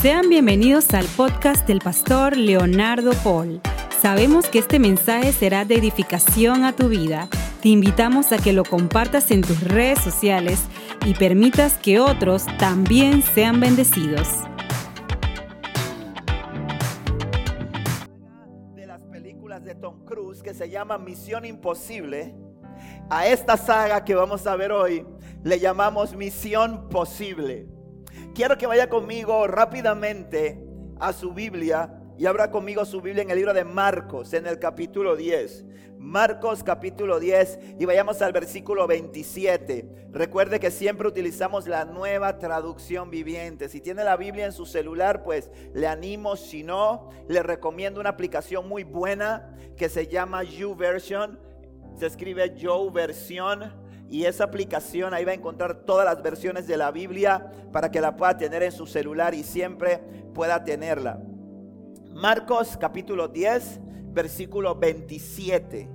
Sean bienvenidos al podcast del pastor Leonardo Paul. Sabemos que este mensaje será de edificación a tu vida. Te invitamos a que lo compartas en tus redes sociales y permitas que otros también sean bendecidos. de las películas de Tom Cruise que se llama Misión Imposible, a esta saga que vamos a ver hoy le llamamos Misión Posible. Quiero que vaya conmigo rápidamente a su Biblia y abra conmigo su Biblia en el libro de Marcos, en el capítulo 10. Marcos capítulo 10 y vayamos al versículo 27. Recuerde que siempre utilizamos la nueva traducción viviente. Si tiene la Biblia en su celular, pues le animo. Si no, le recomiendo una aplicación muy buena que se llama YouVersion. Se escribe Yo Versión y esa aplicación ahí va a encontrar todas las versiones de la Biblia para que la pueda tener en su celular y siempre pueda tenerla. Marcos capítulo 10, versículo 27.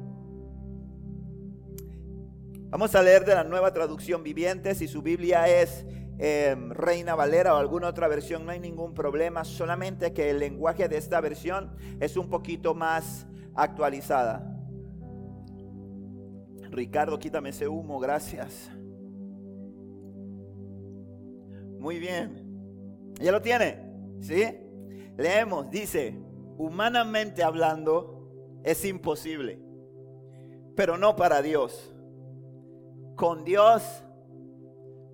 Vamos a leer de la nueva traducción viviente. Si su Biblia es eh, Reina Valera o alguna otra versión, no hay ningún problema. Solamente que el lenguaje de esta versión es un poquito más actualizada. Ricardo, quítame ese humo, gracias. Muy bien. ¿Ya lo tiene? ¿Sí? Leemos, dice, humanamente hablando es imposible, pero no para Dios. Con Dios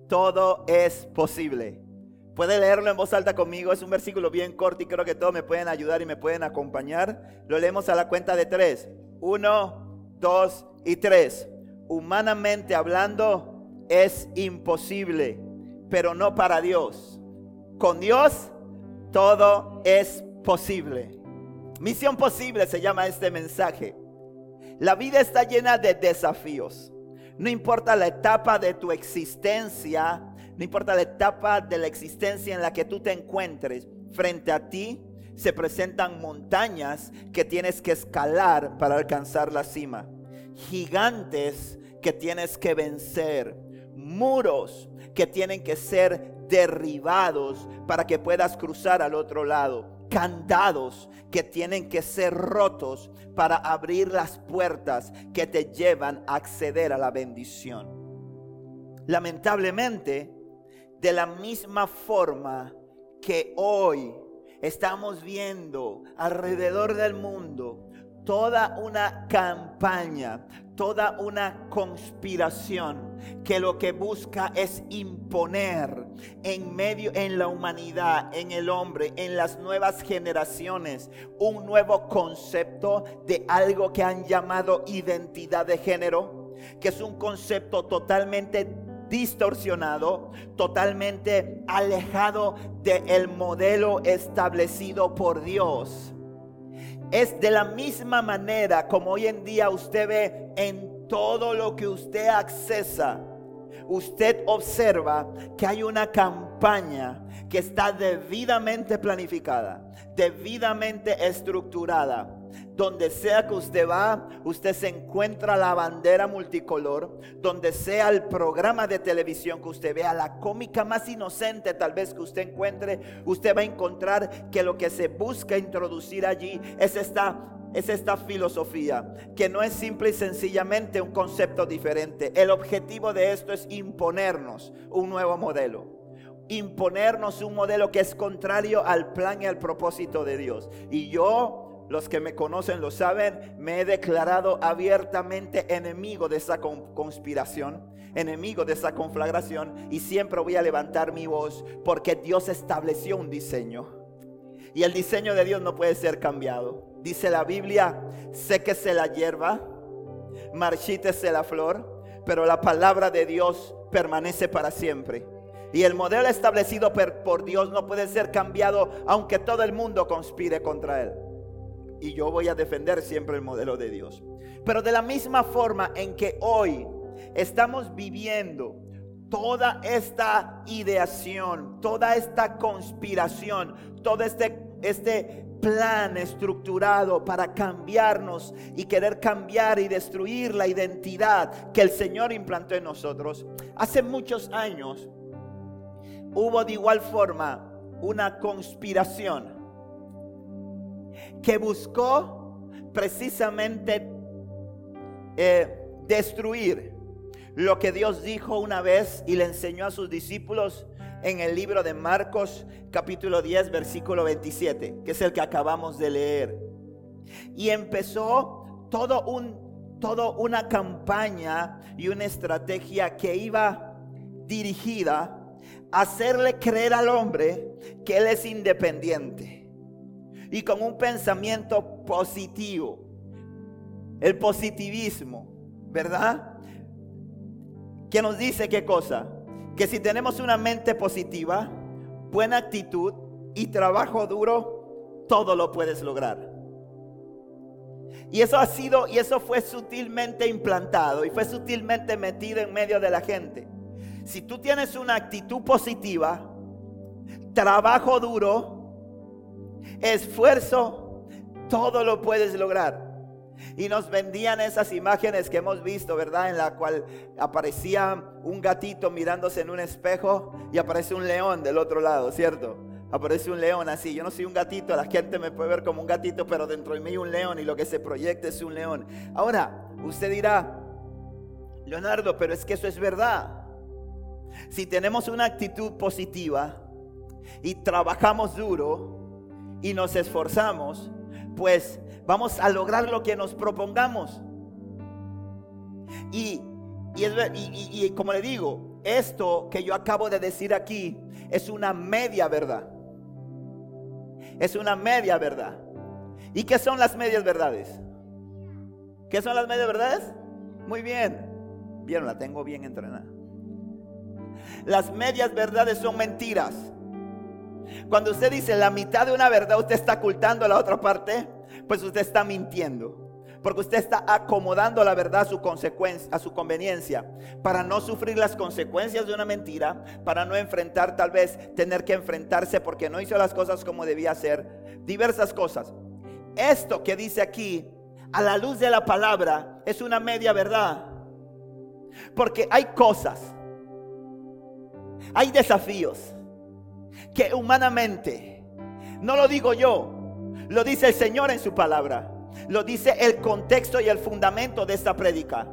todo es posible. Puede leerlo en voz alta conmigo, es un versículo bien corto y creo que todos me pueden ayudar y me pueden acompañar. Lo leemos a la cuenta de tres. Uno, dos y tres. Humanamente hablando es imposible, pero no para Dios. Con Dios todo es posible. Misión posible se llama este mensaje. La vida está llena de desafíos. No importa la etapa de tu existencia, no importa la etapa de la existencia en la que tú te encuentres, frente a ti se presentan montañas que tienes que escalar para alcanzar la cima. Gigantes que tienes que vencer. Muros que tienen que ser derribados para que puedas cruzar al otro lado. Candados que tienen que ser rotos para abrir las puertas que te llevan a acceder a la bendición. Lamentablemente, de la misma forma que hoy estamos viendo alrededor del mundo toda una campaña, toda una conspiración que lo que busca es imponer en medio en la humanidad, en el hombre, en las nuevas generaciones un nuevo concepto de algo que han llamado identidad de género, que es un concepto totalmente distorsionado, totalmente alejado del modelo establecido por Dios. Es de la misma manera como hoy en día usted ve en todo lo que usted accesa. Usted observa que hay una campaña que está debidamente planificada, debidamente estructurada donde sea que usted va, usted se encuentra la bandera multicolor. Donde sea el programa de televisión que usted vea, la cómica más inocente tal vez que usted encuentre, usted va a encontrar que lo que se busca introducir allí es esta es esta filosofía, que no es simple y sencillamente un concepto diferente. El objetivo de esto es imponernos un nuevo modelo. Imponernos un modelo que es contrario al plan y al propósito de Dios. Y yo los que me conocen lo saben, me he declarado abiertamente enemigo de esa conspiración, enemigo de esa conflagración y siempre voy a levantar mi voz porque Dios estableció un diseño. Y el diseño de Dios no puede ser cambiado. Dice la Biblia, séquese la hierba, marchítese la flor, pero la palabra de Dios permanece para siempre. Y el modelo establecido por Dios no puede ser cambiado aunque todo el mundo conspire contra él y yo voy a defender siempre el modelo de Dios. Pero de la misma forma en que hoy estamos viviendo toda esta ideación, toda esta conspiración, todo este, este plan estructurado para cambiarnos y querer cambiar y destruir la identidad que el Señor implantó en nosotros, hace muchos años hubo de igual forma una conspiración que buscó precisamente eh, destruir lo que Dios dijo una vez y le enseñó a sus discípulos en el libro de Marcos capítulo 10 versículo 27, que es el que acabamos de leer. Y empezó todo un, todo una campaña y una estrategia que iba dirigida a hacerle creer al hombre que él es independiente y con un pensamiento positivo. El positivismo, ¿verdad? Que nos dice qué cosa? Que si tenemos una mente positiva, buena actitud y trabajo duro, todo lo puedes lograr. Y eso ha sido, y eso fue sutilmente implantado y fue sutilmente metido en medio de la gente. Si tú tienes una actitud positiva, trabajo duro, esfuerzo, todo lo puedes lograr. Y nos vendían esas imágenes que hemos visto, ¿verdad? En la cual aparecía un gatito mirándose en un espejo y aparece un león del otro lado, ¿cierto? aparece un león así. Yo no soy un gatito, la gente me puede ver como un gatito, pero dentro de mí hay un león y lo que se proyecta es un león. Ahora, usted dirá, Leonardo, pero es que eso es verdad. Si tenemos una actitud positiva y trabajamos duro y nos esforzamos, pues vamos a lograr lo que nos propongamos. Y, y, como le digo, esto que yo acabo de decir aquí es una media verdad es una media verdad. ¿Y qué son las medias verdades? ¿Qué son las medias verdades? Muy bien. Vieron, la tengo bien entrenada. Las medias verdades son mentiras. Cuando usted dice la mitad de una verdad, usted está ocultando la otra parte, pues usted está mintiendo. Porque usted está acomodando la verdad a su a su conveniencia, para no sufrir las consecuencias de una mentira, para no enfrentar tal vez tener que enfrentarse porque no hizo las cosas como debía hacer, diversas cosas. Esto que dice aquí, a la luz de la palabra, es una media verdad. Porque hay cosas, hay desafíos que humanamente, no lo digo yo, lo dice el Señor en su palabra lo dice el contexto y el fundamento de esta prédica.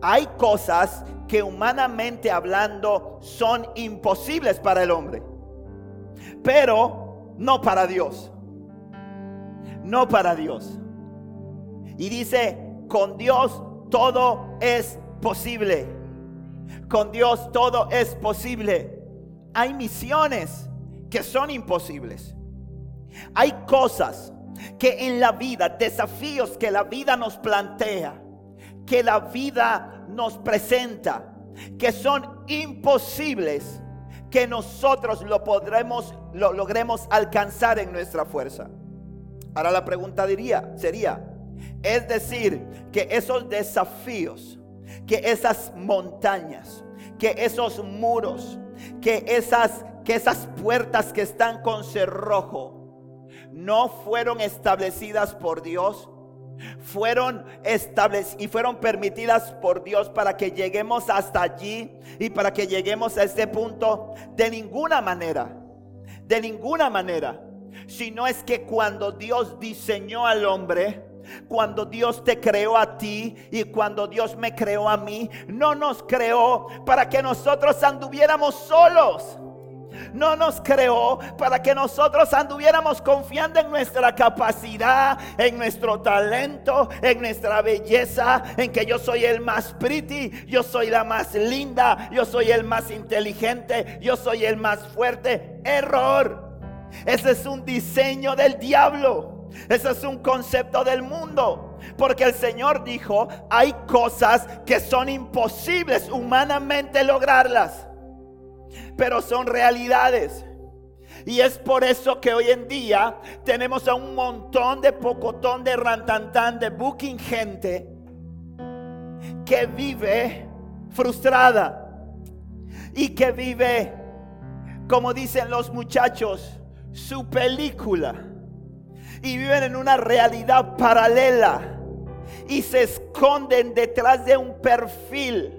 Hay cosas que humanamente hablando son imposibles para el hombre, pero no para Dios. No para Dios. Y dice, con Dios todo es posible. Con Dios todo es posible. Hay misiones que son imposibles. Hay cosas que en la vida, desafíos que la vida nos plantea, que la vida nos presenta, que son imposibles, que nosotros lo podremos, lo logremos alcanzar en nuestra fuerza. Ahora la pregunta diría, sería, es decir, que esos desafíos, que esas montañas, que esos muros, que esas, que esas puertas que están con cerrojo, no fueron establecidas por Dios, fueron establecidas y fueron permitidas por Dios para que lleguemos hasta allí y para que lleguemos a este punto de ninguna manera, de ninguna manera. Si no es que cuando Dios diseñó al hombre, cuando Dios te creó a ti y cuando Dios me creó a mí, no nos creó para que nosotros anduviéramos solos no nos creó para que nosotros anduviéramos confiando en nuestra capacidad, en nuestro talento, en nuestra belleza, en que yo soy el más pretty, yo soy la más linda, yo soy el más inteligente, yo soy el más fuerte. Error. Ese es un diseño del diablo. Ese es un concepto del mundo. Porque el Señor dijo, hay cosas que son imposibles humanamente lograrlas pero son realidades. Y es por eso que hoy en día tenemos a un montón de pocotón de rantantán, de booking gente que vive frustrada y que vive, como dicen los muchachos, su película. Y viven en una realidad paralela y se esconden detrás de un perfil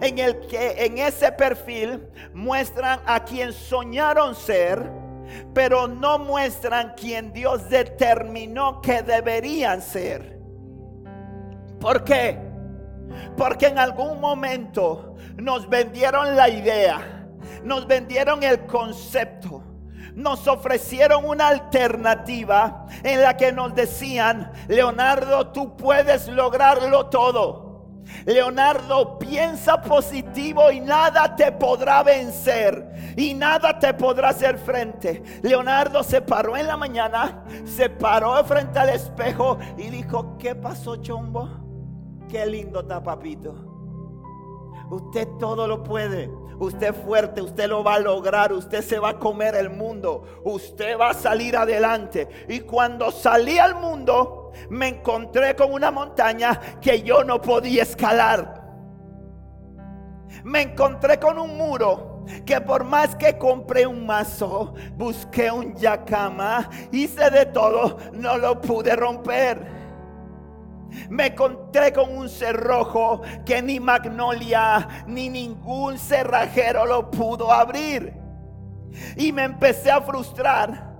en el que en ese perfil muestran a quien soñaron ser, pero no muestran quien Dios determinó que deberían ser. ¿Por qué? Porque en algún momento nos vendieron la idea, nos vendieron el concepto, nos ofrecieron una alternativa en la que nos decían, Leonardo, tú puedes lograrlo todo. Leonardo, piensa positivo y nada te podrá vencer y nada te podrá hacer frente. Leonardo se paró en la mañana, se paró frente al espejo y dijo, ¿qué pasó, chombo? Qué lindo está, papito. Usted todo lo puede. Usted es fuerte, usted lo va a lograr, usted se va a comer el mundo, usted va a salir adelante. Y cuando salí al mundo, me encontré con una montaña que yo no podía escalar. Me encontré con un muro que por más que compré un mazo, busqué un yacama, hice de todo, no lo pude romper. Me encontré con un cerrojo que ni Magnolia ni ningún cerrajero lo pudo abrir. Y me empecé a frustrar.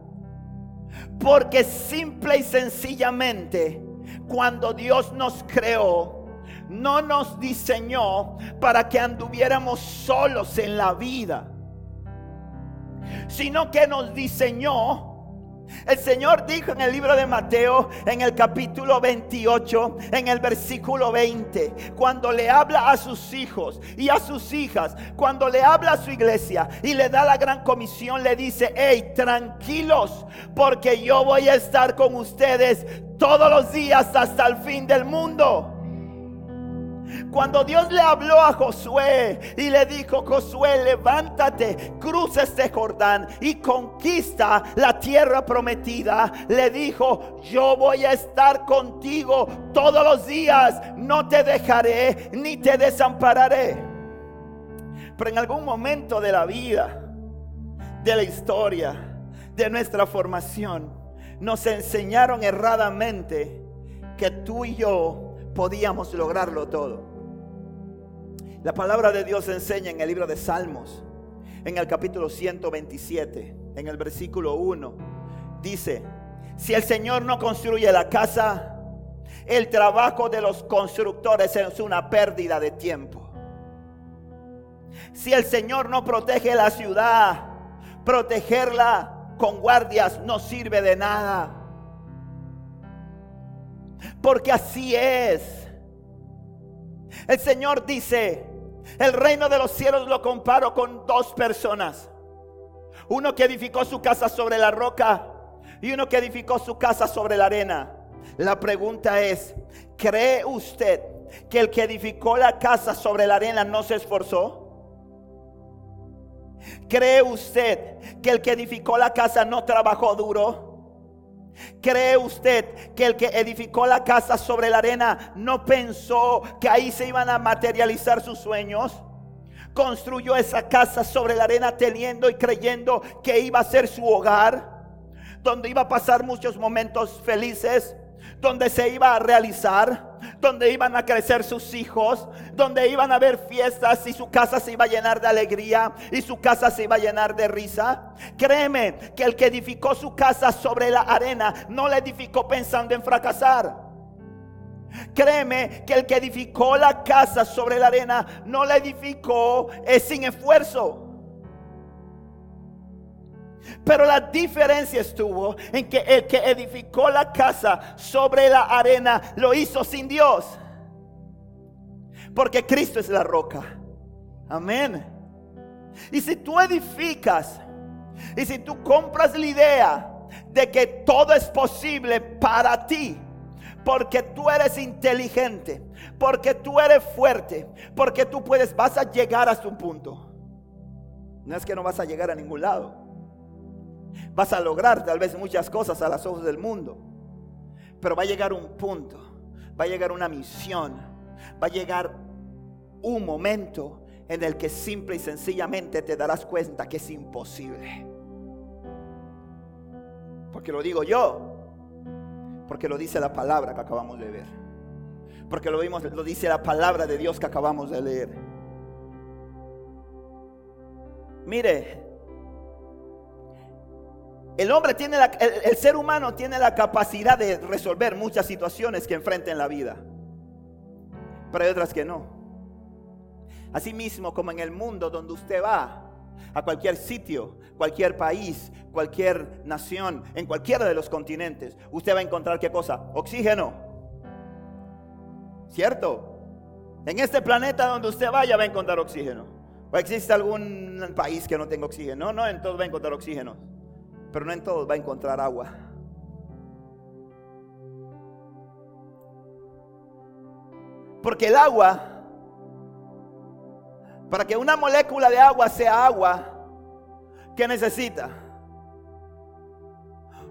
Porque simple y sencillamente, cuando Dios nos creó, no nos diseñó para que anduviéramos solos en la vida, sino que nos diseñó el Señor dijo en el libro de Mateo, en el capítulo 28, en el versículo 20, cuando le habla a sus hijos y a sus hijas, cuando le habla a su iglesia y le da la gran comisión, le dice, hey, tranquilos, porque yo voy a estar con ustedes todos los días hasta el fin del mundo. Cuando Dios le habló a Josué y le dijo, Josué, levántate, cruza este Jordán y conquista la tierra prometida, le dijo, yo voy a estar contigo todos los días, no te dejaré ni te desampararé. Pero en algún momento de la vida, de la historia, de nuestra formación, nos enseñaron erradamente que tú y yo podíamos lograrlo todo. La palabra de Dios enseña en el libro de Salmos, en el capítulo 127, en el versículo 1, dice, si el Señor no construye la casa, el trabajo de los constructores es una pérdida de tiempo. Si el Señor no protege la ciudad, protegerla con guardias no sirve de nada. Porque así es. El Señor dice, el reino de los cielos lo comparo con dos personas. Uno que edificó su casa sobre la roca y uno que edificó su casa sobre la arena. La pregunta es, ¿cree usted que el que edificó la casa sobre la arena no se esforzó? ¿Cree usted que el que edificó la casa no trabajó duro? ¿Cree usted que el que edificó la casa sobre la arena no pensó que ahí se iban a materializar sus sueños? Construyó esa casa sobre la arena teniendo y creyendo que iba a ser su hogar, donde iba a pasar muchos momentos felices, donde se iba a realizar, donde iban a crecer sus hijos, donde iban a haber fiestas y su casa se iba a llenar de alegría y su casa se iba a llenar de risa. Créeme que el que edificó su casa sobre la arena no la edificó pensando en fracasar. Créeme que el que edificó la casa sobre la arena no la edificó es sin esfuerzo. Pero la diferencia estuvo en que el que edificó la casa sobre la arena lo hizo sin Dios. Porque Cristo es la roca. Amén. Y si tú edificas y si tú compras la idea de que todo es posible para ti, porque tú eres inteligente, porque tú eres fuerte, porque tú puedes, vas a llegar hasta un punto. No es que no vas a llegar a ningún lado. Vas a lograr tal vez muchas cosas a los ojos del mundo. Pero va a llegar un punto, va a llegar una misión, va a llegar un momento en el que simple y sencillamente te darás cuenta que es imposible. Porque lo digo yo, porque lo dice la palabra que acabamos de ver. Porque lo vimos, lo dice la palabra de Dios que acabamos de leer. Mire, El hombre tiene la, el, el ser humano tiene la capacidad de resolver muchas situaciones que enfrenta en la vida. Pero hay otras que no. Asimismo, como en el mundo donde usted va, a cualquier sitio, cualquier país, cualquier nación, en cualquiera de los continentes, usted va a encontrar qué cosa? Oxígeno. ¿Cierto? En este planeta donde usted vaya va a encontrar oxígeno. ¿O existe algún país que no tenga oxígeno? No, no, en todos va a encontrar oxígeno. Pero no en todos va a encontrar agua. Porque el agua, para que una molécula de agua sea agua, ¿qué necesita?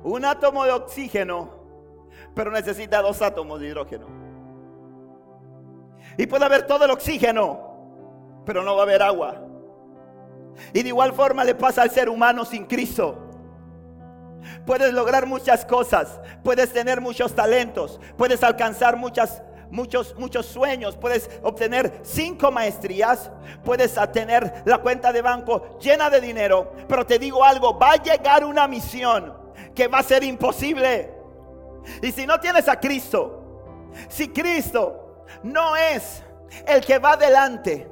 Un átomo de oxígeno, pero necesita dos átomos de hidrógeno. Y puede haber todo el oxígeno, pero no va a haber agua. Y de igual forma le pasa al ser humano sin Cristo. Puedes lograr muchas cosas, puedes tener muchos talentos, puedes alcanzar muchas muchos, muchos sueños, puedes obtener cinco maestrías, puedes tener la cuenta de banco llena de dinero, pero te digo algo, va a llegar una misión que va a ser imposible. Y si no tienes a Cristo, si Cristo no es el que va adelante,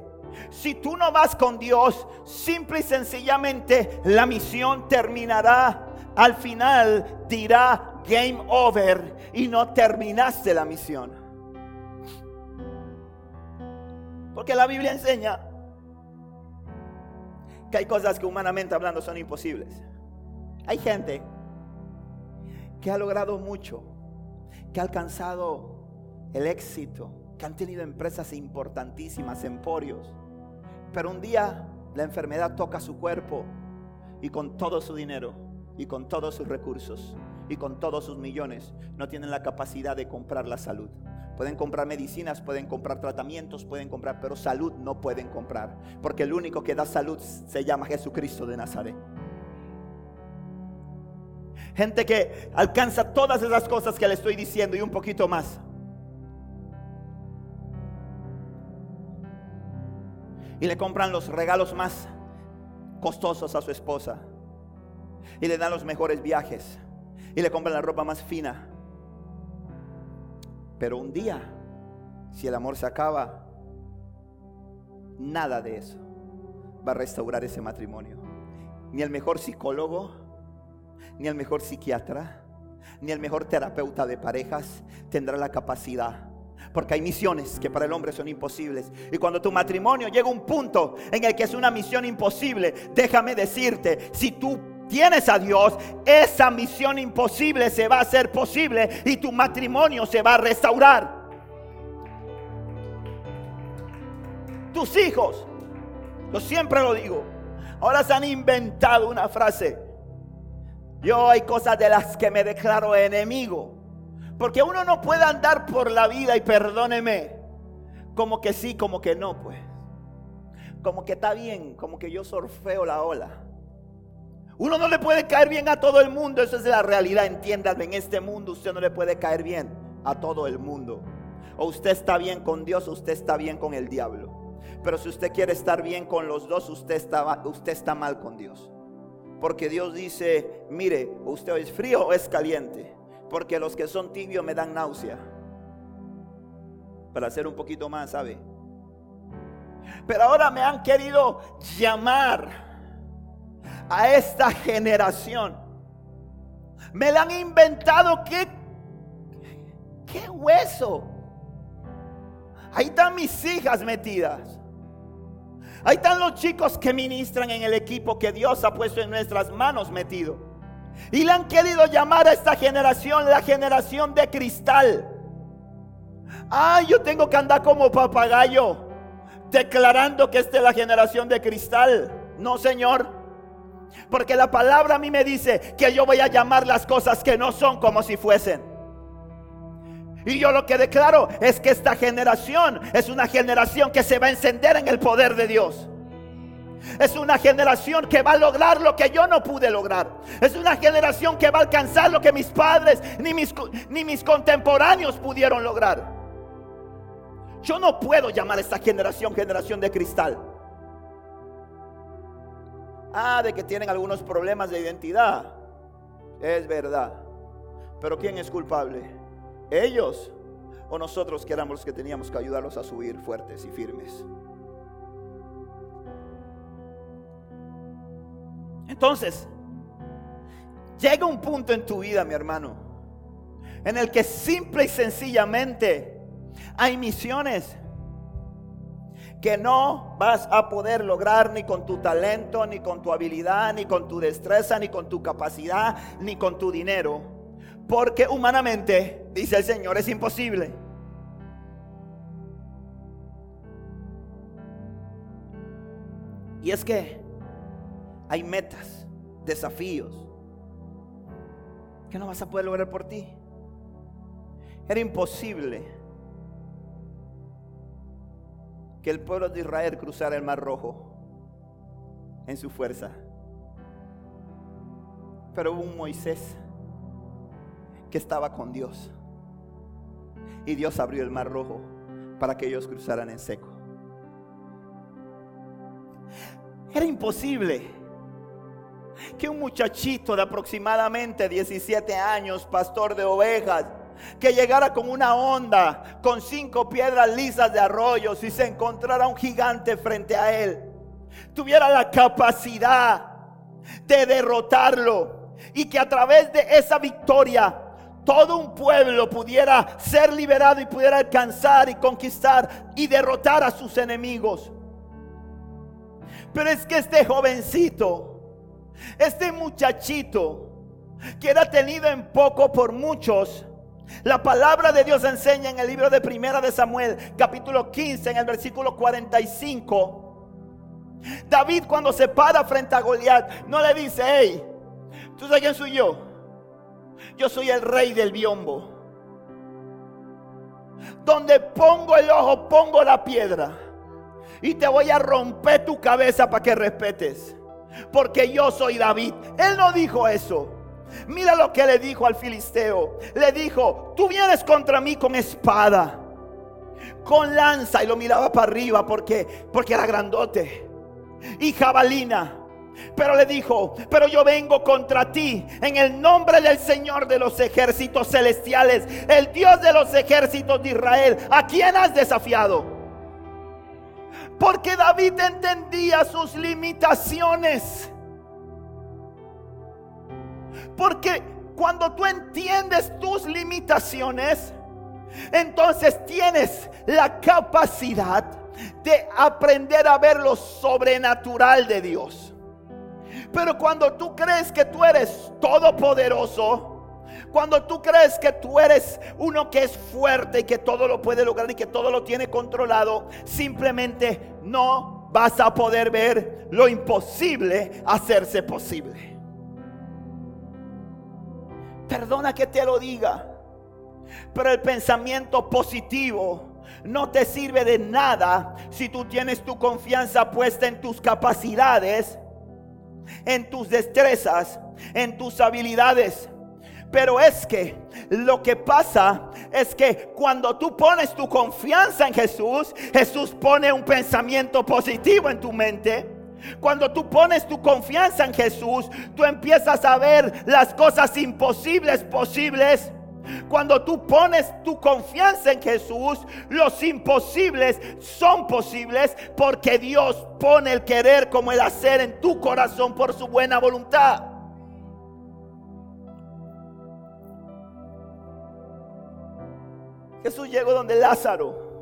si tú no vas con Dios, simple y sencillamente la misión terminará. Al final dirá game over y no terminaste la misión. Porque la Biblia enseña que hay cosas que humanamente hablando son imposibles. Hay gente que ha logrado mucho, que ha alcanzado el éxito, que han tenido empresas importantísimas, emporios. Pero un día la enfermedad toca su cuerpo y con todo su dinero y con todos sus recursos y con todos sus millones no tienen la capacidad de comprar la salud. Pueden comprar medicinas, pueden comprar tratamientos, pueden comprar, pero salud no pueden comprar. Porque el único que da salud se llama Jesucristo de Nazaret. Gente que alcanza todas esas cosas que le estoy diciendo y un poquito más. Y le compran los regalos más costosos a su esposa. Y le dan los mejores viajes. Y le compran la ropa más fina. Pero un día, si el amor se acaba, nada de eso va a restaurar ese matrimonio. Ni el mejor psicólogo, ni el mejor psiquiatra, ni el mejor terapeuta de parejas tendrá la capacidad. Porque hay misiones que para el hombre son imposibles. Y cuando tu matrimonio llega a un punto en el que es una misión imposible, déjame decirte, si tú tienes a Dios, esa misión imposible se va a hacer posible y tu matrimonio se va a restaurar. Tus hijos, yo siempre lo digo, ahora se han inventado una frase. Yo hay cosas de las que me declaro enemigo. Porque uno no puede andar por la vida y perdóneme, como que sí, como que no, pues. Como que está bien, como que yo sorfeo la ola. Uno no le puede caer bien a todo el mundo, esa es la realidad, entiéndame, en este mundo usted no le puede caer bien a todo el mundo. O usted está bien con Dios o usted está bien con el diablo. Pero si usted quiere estar bien con los dos, usted está, usted está mal con Dios. Porque Dios dice, mire, usted es frío o es caliente. Porque los que son tibios me dan náusea. Para hacer un poquito más, ¿sabe? Pero ahora me han querido llamar a esta generación. Me la han inventado. ¿Qué, qué hueso? Ahí están mis hijas metidas. Ahí están los chicos que ministran en el equipo que Dios ha puesto en nuestras manos metido. Y le han querido llamar a esta generación la generación de cristal. Ay, yo tengo que andar como papagayo declarando que esta es la generación de cristal. No, Señor. Porque la palabra a mí me dice que yo voy a llamar las cosas que no son como si fuesen. Y yo lo que declaro es que esta generación es una generación que se va a encender en el poder de Dios. Es una generación que va a lograr lo que yo no pude lograr. Es una generación que va a alcanzar lo que mis padres ni mis, ni mis contemporáneos pudieron lograr. Yo no puedo llamar a esta generación generación de cristal. Ah, de que tienen algunos problemas de identidad. Es verdad. Pero ¿quién es culpable? ¿Ellos o nosotros que éramos los que teníamos que ayudarlos a subir fuertes y firmes? Entonces, llega un punto en tu vida, mi hermano, en el que simple y sencillamente hay misiones que no vas a poder lograr ni con tu talento, ni con tu habilidad, ni con tu destreza, ni con tu capacidad, ni con tu dinero. Porque humanamente, dice el Señor, es imposible. Y es que hay metas, desafíos, que no vas a poder lograr por ti. Era imposible que el pueblo de Israel cruzara el mar rojo en su fuerza. Pero hubo un Moisés que estaba con Dios. Y Dios abrió el mar rojo para que ellos cruzaran en seco. Era imposible que un muchachito de aproximadamente 17 años, pastor de ovejas, que llegara con una onda, con cinco piedras lisas de arroyo, si se encontrara un gigante frente a él, tuviera la capacidad de derrotarlo y que a través de esa victoria todo un pueblo pudiera ser liberado y pudiera alcanzar y conquistar y derrotar a sus enemigos. Pero es que este jovencito, este muchachito, que era tenido en poco por muchos, la palabra de Dios enseña en el libro de Primera de Samuel, capítulo 15, en el versículo 45. David cuando se para frente a Goliat, no le dice, hey, ¿tú sabes quién soy yo? Yo soy el rey del biombo. Donde pongo el ojo, pongo la piedra. Y te voy a romper tu cabeza para que respetes. Porque yo soy David. Él no dijo eso. Mira lo que le dijo al filisteo. Le dijo, tú vienes contra mí con espada, con lanza. Y lo miraba para arriba porque, porque era grandote. Y jabalina. Pero le dijo, pero yo vengo contra ti en el nombre del Señor de los ejércitos celestiales, el Dios de los ejércitos de Israel. ¿A quién has desafiado? Porque David entendía sus limitaciones. Porque cuando tú entiendes tus limitaciones, entonces tienes la capacidad de aprender a ver lo sobrenatural de Dios. Pero cuando tú crees que tú eres todopoderoso, cuando tú crees que tú eres uno que es fuerte y que todo lo puede lograr y que todo lo tiene controlado, simplemente no vas a poder ver lo imposible hacerse posible. Perdona que te lo diga. Pero el pensamiento positivo no te sirve de nada si tú tienes tu confianza puesta en tus capacidades, en tus destrezas, en tus habilidades. Pero es que lo que pasa es que cuando tú pones tu confianza en Jesús, Jesús pone un pensamiento positivo en tu mente. Cuando tú pones tu confianza en Jesús, tú empiezas a ver las cosas imposibles posibles. Cuando tú pones tu confianza en Jesús, los imposibles son posibles porque Dios pone el querer como el hacer en tu corazón por su buena voluntad. Jesús llegó donde Lázaro,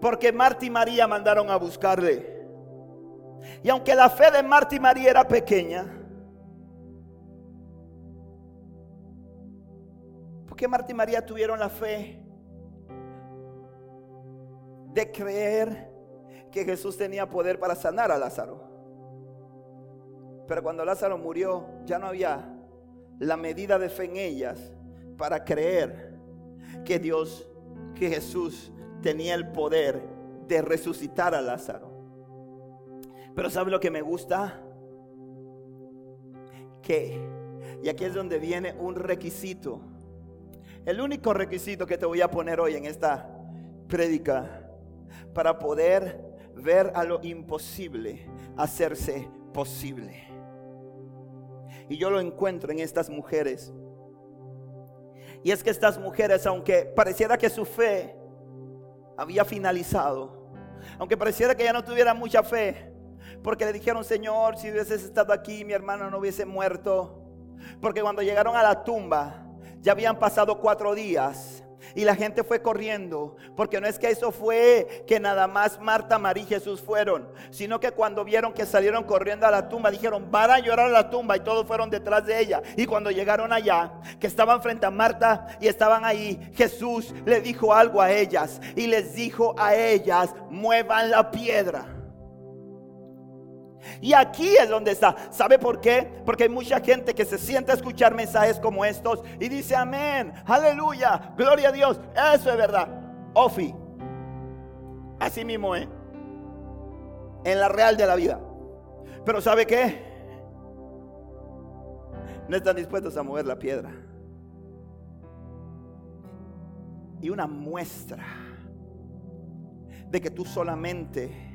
porque Marta y María mandaron a buscarle. Y aunque la fe de Marta y María era pequeña, porque Marta y María tuvieron la fe de creer que Jesús tenía poder para sanar a Lázaro. Pero cuando Lázaro murió, ya no había la medida de fe en ellas para creer que Dios, que Jesús tenía el poder de resucitar a Lázaro. Pero ¿sabe lo que me gusta? Que, y aquí es donde viene un requisito. El único requisito que te voy a poner hoy en esta prédica para poder ver a lo imposible hacerse posible. Y yo lo encuentro en estas mujeres. Y es que estas mujeres, aunque pareciera que su fe había finalizado, aunque pareciera que ya no tuvieran mucha fe, porque le dijeron, Señor, si hubieses estado aquí, mi hermano no hubiese muerto. Porque cuando llegaron a la tumba, ya habían pasado cuatro días y la gente fue corriendo, porque no es que eso fue que nada más Marta, María y Jesús fueron, sino que cuando vieron que salieron corriendo a la tumba, dijeron, van a llorar a la tumba y todos fueron detrás de ella. Y cuando llegaron allá, que estaban frente a Marta y estaban ahí, Jesús le dijo algo a ellas y les dijo a ellas, muevan la piedra. Y aquí es donde está. ¿Sabe por qué? Porque hay mucha gente que se siente a escuchar mensajes como estos y dice amén, aleluya, gloria a Dios. Eso es verdad. Ofi. Así mismo, ¿eh? En la real de la vida. Pero ¿sabe qué? No están dispuestos a mover la piedra. Y una muestra de que tú solamente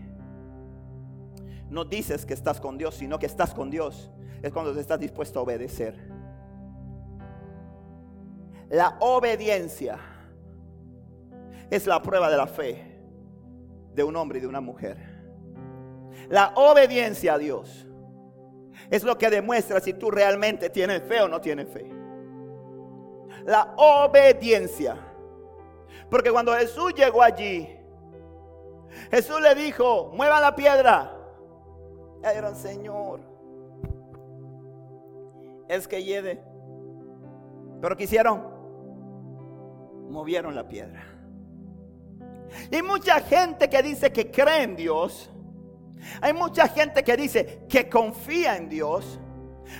no dices que estás con Dios, sino que estás con Dios, es cuando estás dispuesto a obedecer. La obediencia es la prueba de la fe de un hombre y de una mujer. La obediencia a Dios es lo que demuestra si tú realmente tienes fe o no tienes fe. La obediencia. Porque cuando Jesús llegó allí, Jesús le dijo, mueva la piedra. Eran Señor. Es que lleve. Pero quisieron. Movieron la piedra. Y mucha gente que dice que cree en Dios. Hay mucha gente que dice que confía en Dios.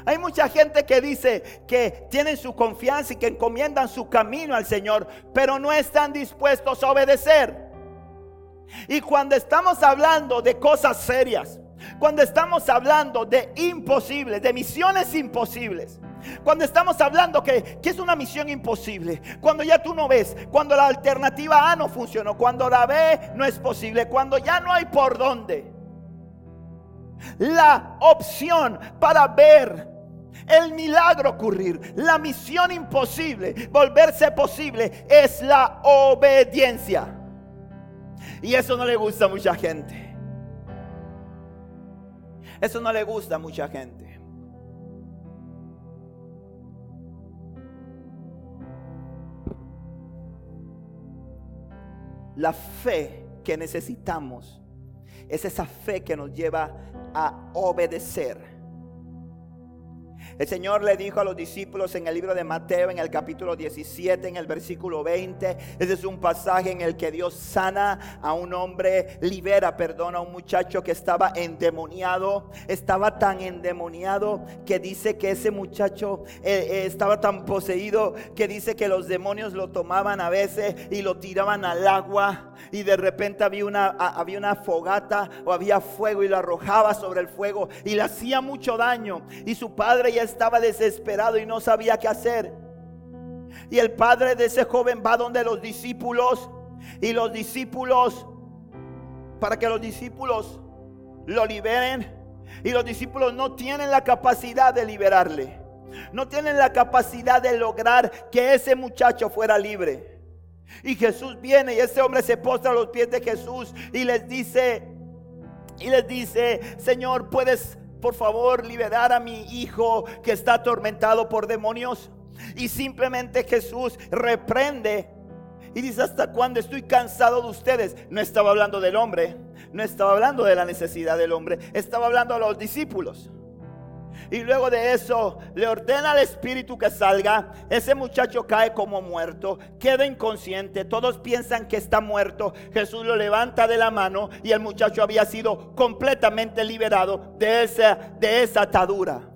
Hay mucha gente que dice que tienen su confianza y que encomiendan su camino al Señor, pero no están dispuestos a obedecer. Y cuando estamos hablando de cosas serias, cuando estamos hablando de imposibles, de misiones imposibles. Cuando estamos hablando que, que, es una misión imposible, cuando ya tú no ves, cuando la alternativa A no funcionó, cuando la B no es posible, cuando ya no hay por dónde. La opción para ver el milagro ocurrir, la misión imposible, volverse posible, es la obediencia. Y eso no le gusta a mucha gente. Eso no le gusta a mucha gente. La fe que necesitamos es esa fe que nos lleva a obedecer el Señor le dijo a los discípulos en el libro de Mateo, en el capítulo 17, en el versículo 20. Ese es un pasaje en el que Dios sana a un hombre, libera, perdón, a un muchacho que estaba endemoniado. Estaba tan endemoniado que dice que ese muchacho eh, eh, estaba tan poseído que dice que los demonios lo tomaban a veces y lo tiraban al agua. Y de repente había una, había una fogata o había fuego y lo arrojaba sobre el fuego y le hacía mucho daño. Y su padre ya estaba desesperado y no sabía qué hacer. Y el padre de ese joven va donde los discípulos y los discípulos, para que los discípulos lo liberen. Y los discípulos no tienen la capacidad de liberarle. No tienen la capacidad de lograr que ese muchacho fuera libre. Y Jesús viene y ese hombre se postra a los pies de Jesús y les dice, y les dice, Señor, puedes por favor liberar a mi hijo que está atormentado por demonios. Y simplemente Jesús reprende y dice, ¿hasta cuándo estoy cansado de ustedes? No estaba hablando del hombre, no estaba hablando de la necesidad del hombre, estaba hablando a los discípulos. Y luego de eso le ordena al espíritu que salga. Ese muchacho cae como muerto, queda inconsciente. Todos piensan que está muerto. Jesús lo levanta de la mano y el muchacho había sido completamente liberado de esa, de esa atadura.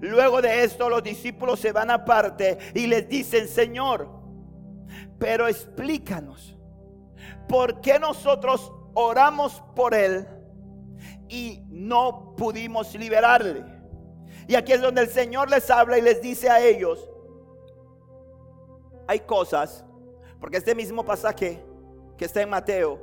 Luego de esto los discípulos se van aparte y les dicen, Señor, pero explícanos, ¿por qué nosotros oramos por él y no pudimos liberarle? Y aquí es donde el Señor les habla y les dice a ellos, hay cosas, porque este mismo pasaje que está en Mateo,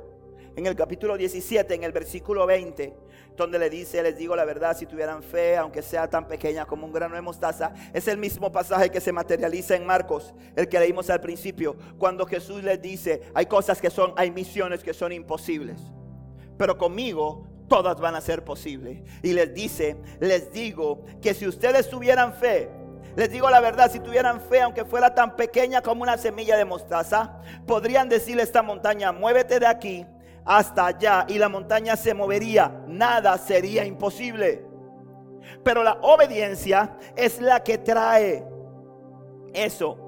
en el capítulo 17, en el versículo 20, donde le dice, les digo la verdad, si tuvieran fe, aunque sea tan pequeña como un grano de mostaza, es el mismo pasaje que se materializa en Marcos, el que leímos al principio, cuando Jesús les dice, hay cosas que son, hay misiones que son imposibles, pero conmigo todas van a ser posibles. Y les dice, les digo que si ustedes tuvieran fe, les digo la verdad, si tuvieran fe, aunque fuera tan pequeña como una semilla de mostaza, podrían decirle a esta montaña, muévete de aquí hasta allá y la montaña se movería. Nada sería imposible. Pero la obediencia es la que trae eso.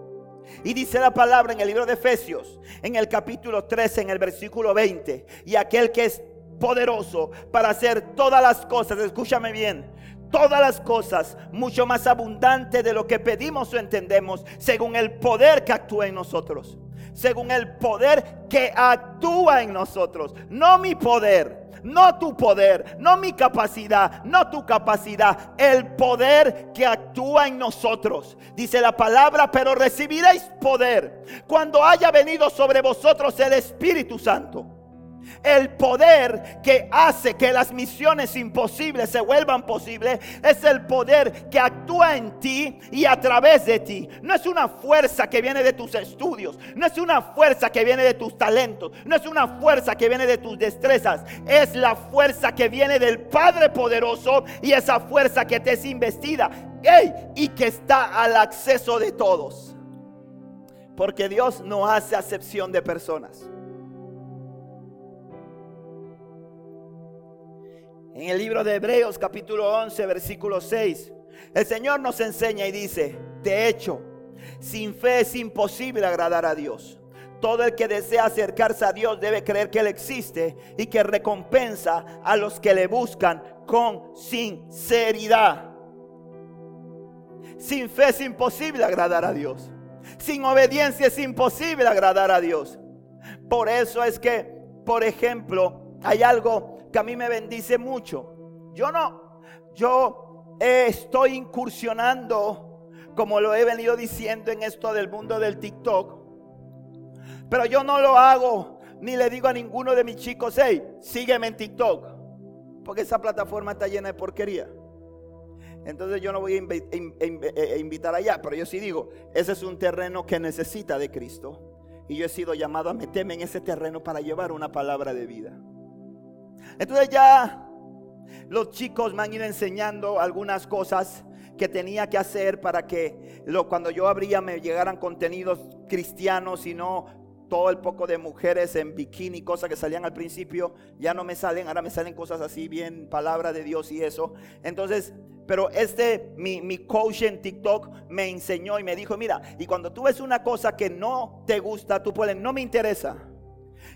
Y dice la palabra en el libro de Efesios, en el capítulo 13, en el versículo 20, y aquel que es poderoso para hacer todas las cosas, escúchame bien, todas las cosas mucho más abundante de lo que pedimos o entendemos, según el poder que actúa en nosotros. Según el poder que actúa en nosotros. No mi poder, no tu poder, no mi capacidad, no tu capacidad, el poder que actúa en nosotros. Dice la palabra, pero recibiréis poder cuando haya venido sobre vosotros el Espíritu Santo el poder que hace que las misiones imposibles se vuelvan posibles es el poder que actúa en ti y a través de ti. No es una fuerza que viene de tus estudios, no es una fuerza que viene de tus talentos, no es una fuerza que viene de tus destrezas, es la fuerza que viene del Padre poderoso y esa fuerza que te es investida y que está al acceso de todos. Porque Dios no hace acepción de personas. En el libro de Hebreos capítulo 11 versículo 6, el Señor nos enseña y dice, de hecho, sin fe es imposible agradar a Dios. Todo el que desea acercarse a Dios debe creer que Él existe y que recompensa a los que le buscan con sinceridad. Sin fe es imposible agradar a Dios. Sin obediencia es imposible agradar a Dios. Por eso es que, por ejemplo, hay algo que a mí me bendice mucho. Yo no, yo estoy incursionando, como lo he venido diciendo en esto del mundo del TikTok. Pero yo no lo hago, ni le digo a ninguno de mis chicos, hey, sígueme en TikTok. Porque esa plataforma está llena de porquería. Entonces yo no voy a eh, invitar allá, pero yo sí digo, ese es un terreno que necesita de Cristo. Y yo he sido llamado a meterme en ese terreno para llevar una palabra de vida. Entonces ya los chicos me han ido enseñando algunas cosas que tenía que hacer para que lo, cuando yo abría me llegaran contenidos cristianos y no todo el poco de mujeres en bikini, cosas que salían al principio, ya no me salen, ahora me salen cosas así, bien palabra de Dios y eso. Entonces, pero este, mi, mi coach en TikTok me enseñó y me dijo, mira, y cuando tú ves una cosa que no te gusta, tú puedes, no me interesa.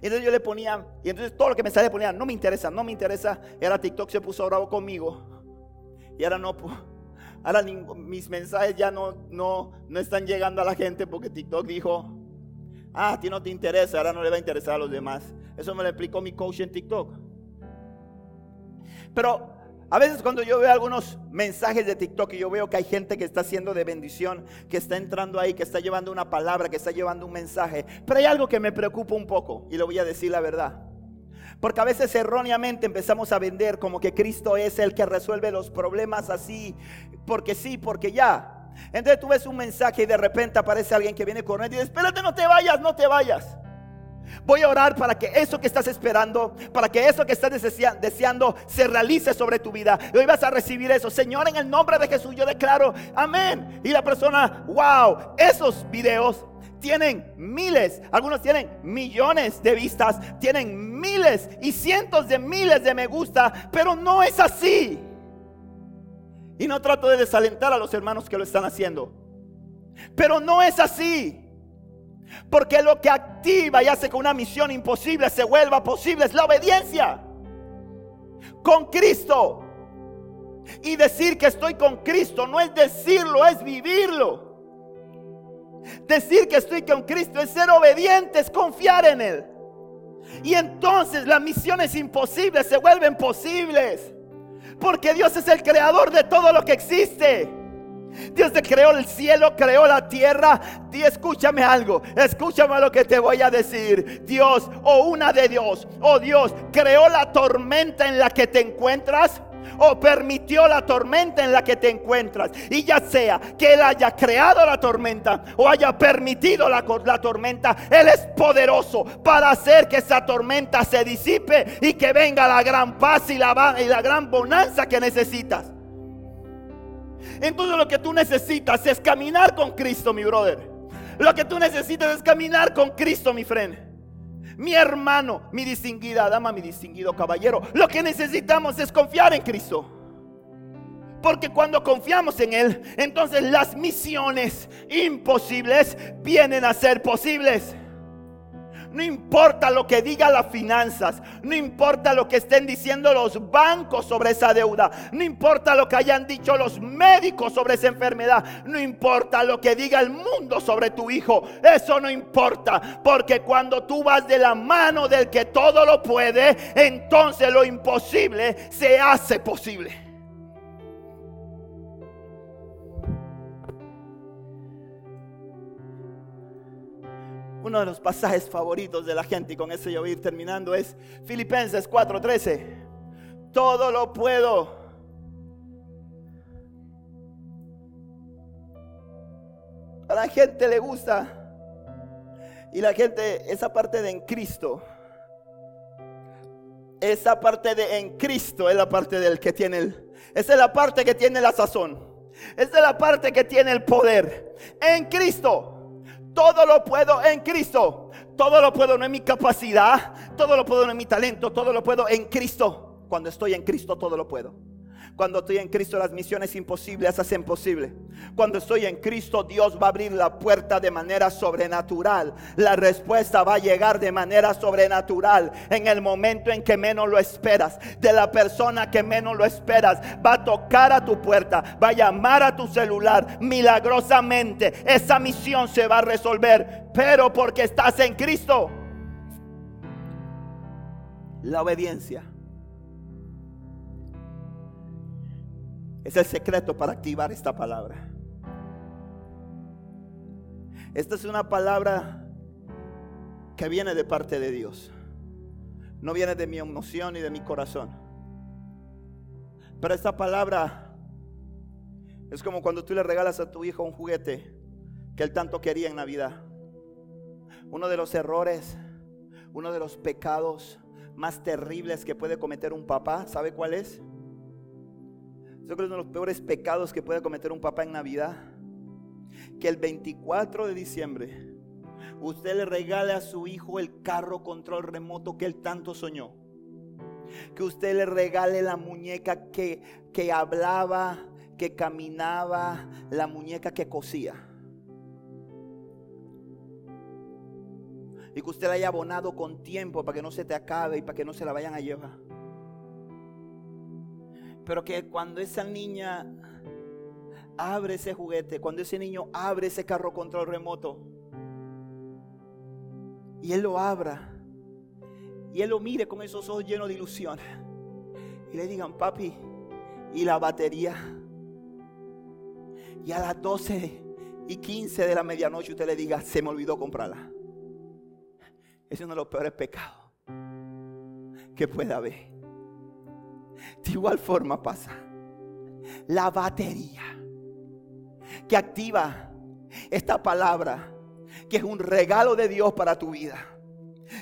Entonces yo le ponía, y entonces todo lo que me salía ponía, no me interesa, no me interesa. Ahora TikTok se puso bravo conmigo. Y ahora no, ahora mis mensajes ya no, no, no están llegando a la gente porque TikTok dijo, ah, a ti no te interesa, ahora no le va a interesar a los demás. Eso me lo explicó mi coach en TikTok. Pero a veces cuando yo veo algunos mensajes de TikTok y yo veo que hay gente que está haciendo de bendición, que está entrando ahí, que está llevando una palabra, que está llevando un mensaje, pero hay algo que me preocupa un poco y le voy a decir la verdad. Porque a veces erróneamente empezamos a vender como que Cristo es el que resuelve los problemas así, porque sí, porque ya. Entonces tú ves un mensaje y de repente aparece alguien que viene corriendo y dice, espérate, no te vayas, no te vayas. Voy a orar para que eso que estás esperando, para que eso que estás deseando se realice sobre tu vida. Y hoy vas a recibir eso. Señor, en el nombre de Jesús yo declaro, amén. Y la persona, wow, esos videos tienen miles, algunos tienen millones de vistas, tienen miles y cientos de miles de me gusta, pero no es así. Y no trato de desalentar a los hermanos que lo están haciendo. Pero no es así. Porque lo que activa y hace que una misión imposible se vuelva posible es la obediencia. Con Cristo. Y decir que estoy con Cristo no es decirlo, es vivirlo. Decir que estoy con Cristo es ser obediente, es confiar en Él. Y entonces las misiones imposibles se vuelven posibles. Porque Dios es el creador de todo lo que existe. Dios te creó el cielo, creó la tierra. Y escúchame algo, escúchame lo que te voy a decir. Dios, o una de Dios, o Dios, creó la tormenta en la que te encuentras o permitió la tormenta en la que te encuentras. Y ya sea que Él haya creado la tormenta o haya permitido la, la, tormenta, Él es poderoso para hacer que esa tormenta se disipe y que venga la gran paz y la, y la gran bonanza que necesitas. Entonces lo que tú necesitas es caminar con Cristo, mi brother. Lo que tú necesitas es caminar con Cristo, mi friend. Mi hermano, mi distinguida dama, mi distinguido caballero. Lo que necesitamos es confiar en Cristo. Porque cuando confiamos en Él, entonces las misiones imposibles vienen a ser posibles. No importa lo que diga las finanzas. No importa lo que estén diciendo los bancos sobre esa deuda. No importa lo que hayan dicho los médicos sobre esa enfermedad. No importa lo que diga el mundo sobre tu hijo. Eso no importa. Porque cuando tú vas de la mano del que todo lo puede, entonces lo imposible se hace posible. Uno de los pasajes favoritos de la gente, y con eso yo voy a ir terminando, es Filipenses 4:13. Todo lo puedo. A la gente le gusta. Y la gente, esa parte de en Cristo, esa parte de en Cristo es la parte del que tiene el, esa es la parte que tiene la sazón. Esa es la parte que tiene el poder. En Cristo. Todo lo puedo en Cristo. Todo lo puedo no en mi capacidad. Todo lo puedo no en mi talento. Todo lo puedo en Cristo. Cuando estoy en Cristo, todo lo puedo. Cuando estoy en Cristo las misiones imposibles hacen posible. Cuando estoy en Cristo Dios va a abrir la puerta de manera sobrenatural. La respuesta va a llegar de manera sobrenatural en el momento en que menos lo esperas. De la persona que menos lo esperas. Va a tocar a tu puerta. Va a llamar a tu celular. Milagrosamente esa misión se va a resolver. Pero porque estás en Cristo. La obediencia Es el secreto para activar esta palabra. Esta es una palabra que viene de parte de Dios. No viene de mi emoción ni de mi corazón. Pero esta palabra es como cuando tú le regalas a tu hijo un juguete que él tanto quería en Navidad. Uno de los errores, uno de los pecados más terribles que puede cometer un papá, ¿sabe cuál es? Yo creo que es uno de los peores pecados que puede cometer un papá en Navidad. Que el 24 de diciembre usted le regale a su hijo el carro control remoto que él tanto soñó. Que usted le regale la muñeca que, que hablaba, que caminaba, la muñeca que cosía. Y que usted la haya abonado con tiempo para que no se te acabe y para que no se la vayan a llevar. Pero que cuando esa niña abre ese juguete, cuando ese niño abre ese carro control remoto, y él lo abra, y él lo mire con esos ojos llenos de ilusión, y le digan, papi, y la batería, y a las 12 y 15 de la medianoche usted le diga, se me olvidó comprarla. Es uno de los peores pecados que puede haber. De igual forma pasa. La batería que activa esta palabra, que es un regalo de Dios para tu vida.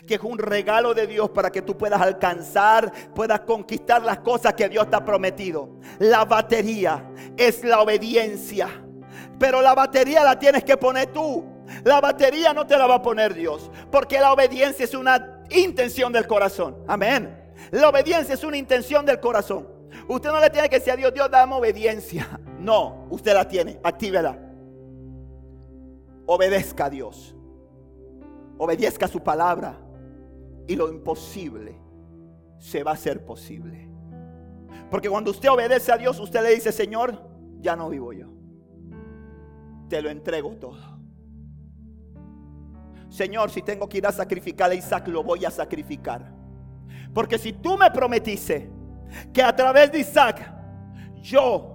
Que es un regalo de Dios para que tú puedas alcanzar, puedas conquistar las cosas que Dios te ha prometido. La batería es la obediencia. Pero la batería la tienes que poner tú. La batería no te la va a poner Dios. Porque la obediencia es una intención del corazón. Amén. La obediencia es una intención del corazón. Usted no le tiene que decir a Dios, Dios, dame obediencia. No, usted la tiene, actívela. Obedezca a Dios. Obedezca a su palabra. Y lo imposible se va a hacer posible. Porque cuando usted obedece a Dios, usted le dice, Señor, ya no vivo yo. Te lo entrego todo. Señor, si tengo que ir a sacrificar a Isaac, lo voy a sacrificar. Porque si tú me prometiste que a través de Isaac yo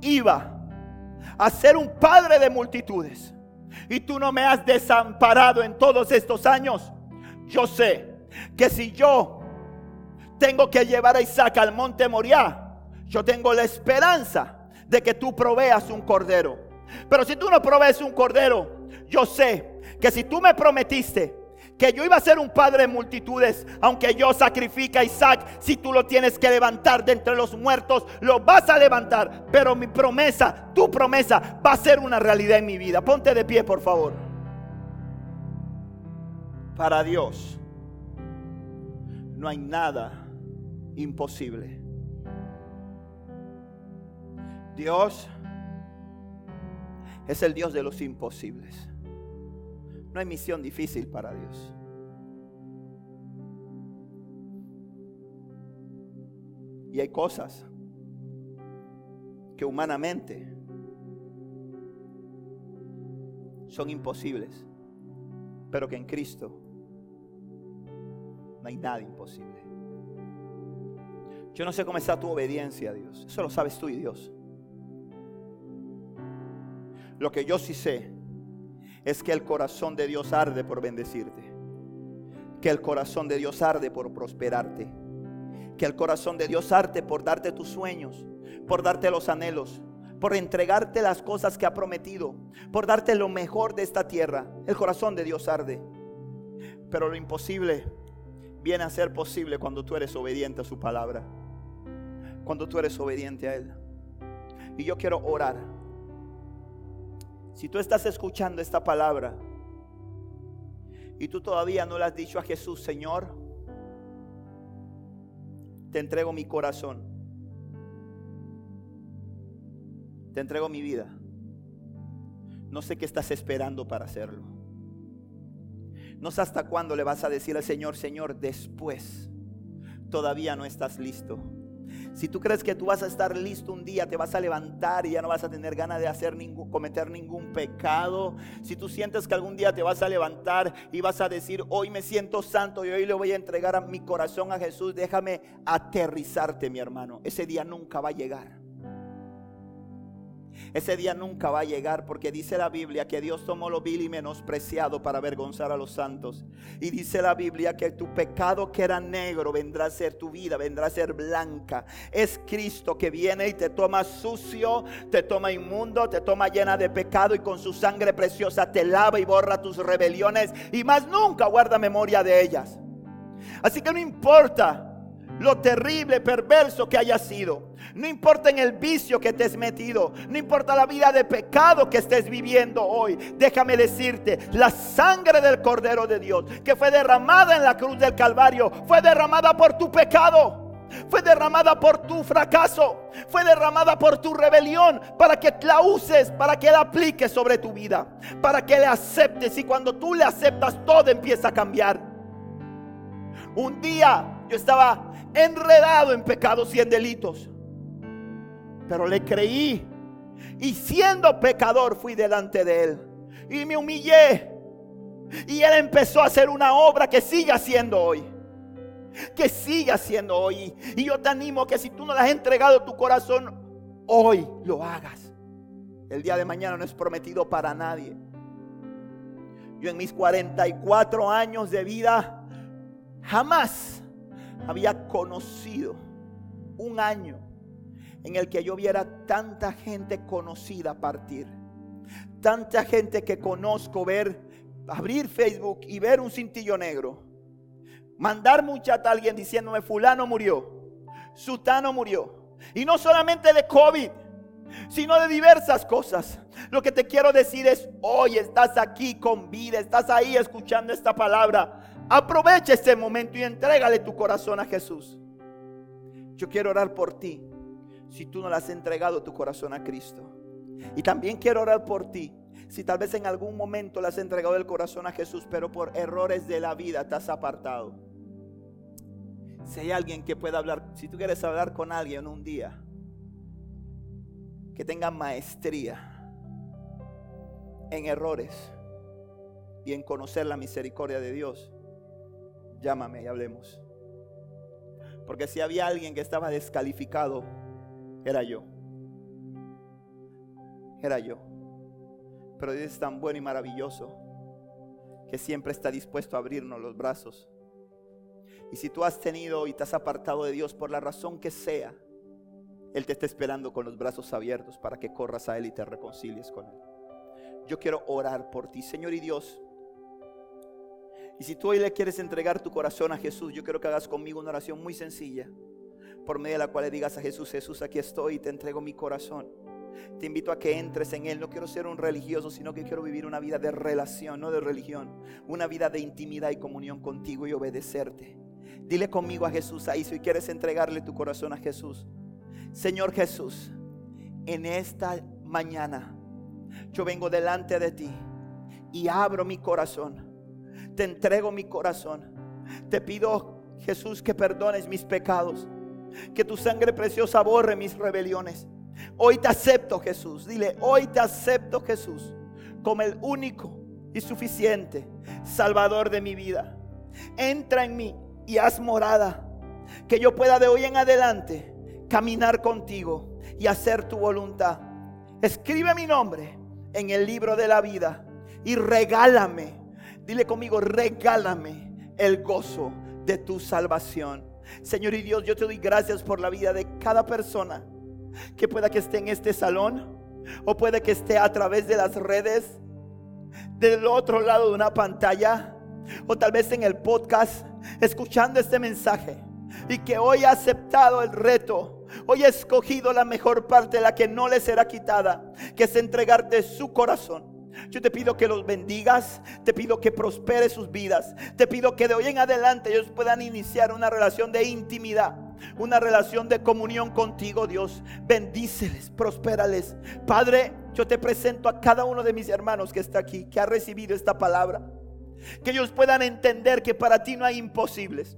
iba a ser un padre de multitudes. Y tú no me has desamparado en todos estos años. Yo sé que si yo tengo que llevar a Isaac al monte Moriah, yo tengo la esperanza de que tú proveas un cordero. Pero si tú no provees un cordero, yo sé que si tú me prometiste que yo iba a ser un padre de multitudes, aunque yo sacrifique a Isaac, si tú lo tienes que levantar de entre los muertos, lo vas a levantar. Pero mi promesa, tu promesa, va a ser una realidad en mi vida. Ponte de pie, por favor. Para Dios no hay nada imposible. Dios es el Dios de los imposibles. No hay misión difícil para Dios. Y hay cosas que humanamente son imposibles, pero que en Cristo no hay nada imposible. Yo no sé cómo está tu obediencia a Dios, eso lo sabes tú y Dios. Lo que yo sí sé es que el corazón de Dios arde por bendecirte. Que el corazón de Dios arde por prosperarte. Que el corazón de Dios arde por darte tus sueños, por darte los anhelos, por entregarte las cosas que ha prometido, por darte lo mejor de esta tierra. El corazón de Dios arde. Pero lo imposible viene a ser posible cuando tú eres obediente a su palabra. Cuando tú eres obediente a Él. Y yo quiero orar si tú estás escuchando esta palabra y tú todavía no le has dicho a Jesús, Señor, te entrego mi corazón, te entrego mi vida. No sé qué estás esperando para hacerlo. No sé hasta cuándo le vas a decir al Señor, Señor, después. Todavía no estás listo. Si tú crees que tú vas a estar listo un día, te vas a levantar y ya no vas a tener ganas de hacer ningún, cometer ningún pecado. Si tú sientes que algún día te vas a levantar y vas a decir, hoy me siento santo y hoy le voy a entregar a mi corazón a Jesús, déjame aterrizarte, mi hermano. Ese día nunca va a llegar. Ese día nunca va a llegar porque dice la Biblia que Dios tomó lo vil y menospreciado para avergonzar a los santos. Y dice la Biblia que tu pecado que era negro vendrá a ser tu vida, vendrá a ser blanca. Es Cristo que viene y te toma sucio, te toma inmundo, te toma llena de pecado y con su sangre preciosa te lava y borra tus rebeliones y más nunca guarda memoria de ellas. Así que no importa lo terrible, perverso que haya sido. No importa en el vicio que te has metido. No importa la vida de pecado que estés viviendo hoy. Déjame decirte, la sangre del Cordero de Dios que fue derramada en la cruz del Calvario fue derramada por tu pecado. Fue derramada por tu fracaso. Fue derramada por tu rebelión. Para que la uses, para que la apliques sobre tu vida. Para que le aceptes. Y cuando tú le aceptas, todo empieza a cambiar. Un día yo estaba enredado en pecados y en delitos. Pero le creí. Y siendo pecador fui delante de él. Y me humillé. Y él empezó a hacer una obra que sigue haciendo hoy. Que sigue haciendo hoy. Y yo te animo que si tú no le has entregado tu corazón, hoy lo hagas. El día de mañana no es prometido para nadie. Yo en mis 44 años de vida jamás había conocido un año en el que yo viera tanta gente conocida partir. Tanta gente que conozco ver, abrir Facebook y ver un cintillo negro. Mandar mucha a alguien diciéndome fulano murió, sutano murió. Y no solamente de COVID, sino de diversas cosas. Lo que te quiero decir es, hoy estás aquí con vida, estás ahí escuchando esta palabra. Aprovecha este momento y entrégale tu corazón a Jesús. Yo quiero orar por ti si tú no le has entregado tu corazón a Cristo. Y también quiero orar por ti si tal vez en algún momento le has entregado el corazón a Jesús, pero por errores de la vida te has apartado. Si hay alguien que pueda hablar, si tú quieres hablar con alguien un día, que tenga maestría en errores y en conocer la misericordia de Dios, llámame y hablemos. Porque si había alguien que estaba descalificado, era yo. era yo. Pero Dios es tan bueno y maravilloso que siempre está dispuesto a abrirnos los brazos. Y si tú has tenido y te has apartado de Dios por la razón que sea, Él te está esperando con los brazos abiertos para que corras a Él y te reconcilies con Él. Yo quiero orar por ti, Señor y Dios. Y si tú hoy le quieres entregar tu corazón a Jesús, yo quiero que hagas conmigo una oración muy sencilla, por medio de la cual le digas a Jesús, Jesús, aquí estoy y te entrego mi corazón. Te invito a que entres en Él. No quiero ser un religioso, sino que quiero vivir una vida de relación, no de religión. Una vida de intimidad y comunión contigo y obedecerte. Dile conmigo a Jesús ahí si quieres entregarle tu corazón a Jesús. Señor Jesús, en esta mañana yo vengo delante de ti y abro mi corazón. Te entrego mi corazón. Te pido, Jesús, que perdones mis pecados. Que tu sangre preciosa borre mis rebeliones Hoy te acepto Jesús. Dile, hoy te acepto Jesús como el único y suficiente Salvador de mi vida. Entra en mí y haz morada. Que yo pueda de hoy en adelante caminar contigo y hacer tu voluntad. Escribe mi nombre en el libro de la vida y regálame. Dile conmigo, regálame el gozo de tu salvación. Señor y Dios, yo te doy gracias por la vida de cada persona que pueda que esté en este salón o puede que esté a través de las redes, del otro lado de una pantalla o tal vez en el podcast, escuchando este mensaje y que hoy ha aceptado el reto. Hoy ha escogido la mejor parte, la que no le será quitada, que es entregarte su corazón. Yo te pido que los bendigas, te pido que prospere sus vidas, te pido que de hoy en adelante ellos puedan iniciar una relación de intimidad una relación de comunión contigo, Dios. Bendíceles, prospérales. Padre, yo te presento a cada uno de mis hermanos que está aquí, que ha recibido esta palabra. Que ellos puedan entender que para ti no hay imposibles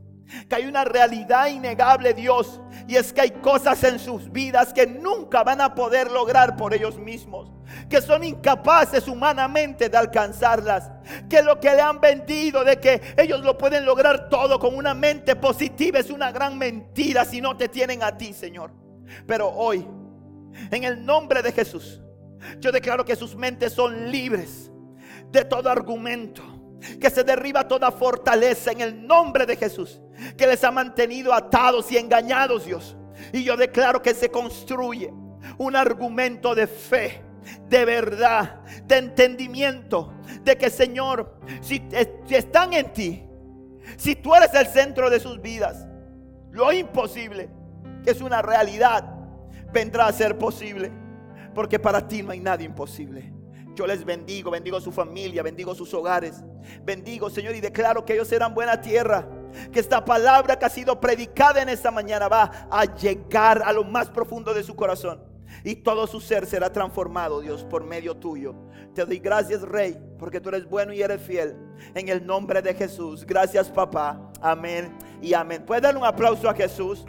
que hay una realidad innegable, Dios, y es que hay cosas en sus vidas que nunca van a poder lograr por ellos mismos, que son incapaces humanamente de alcanzarlas, que lo que le han vendido de que ellos lo pueden lograr todo con una mente positiva es una gran mentira si no te tienen a ti, Señor. Pero hoy, en el nombre de Jesús, yo declaro que sus mentes son libres de todo argumento que se derriba toda fortaleza en el nombre de Jesús, que les ha mantenido atados y engañados, Dios. Y yo declaro que se construye un argumento de fe, de verdad, de entendimiento, de que Señor, si, si están en ti, si tú eres el centro de sus vidas, lo imposible, que es una realidad, vendrá a ser posible, porque para ti no hay nada imposible. Yo les bendigo, bendigo su familia, bendigo sus hogares. Bendigo, Señor, y declaro que ellos serán buena tierra. Que esta palabra que ha sido predicada en esta mañana va a llegar a lo más profundo de su corazón. Y todo su ser será transformado, Dios, por medio tuyo. Te doy gracias, Rey, porque tú eres bueno y eres fiel. En el nombre de Jesús. Gracias, papá. Amén y amén. ¿Puedes darle un aplauso a Jesús?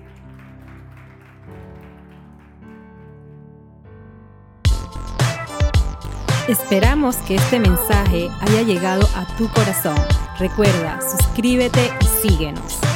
Esperamos que este mensaje haya llegado a tu corazón. Recuerda, suscríbete y síguenos.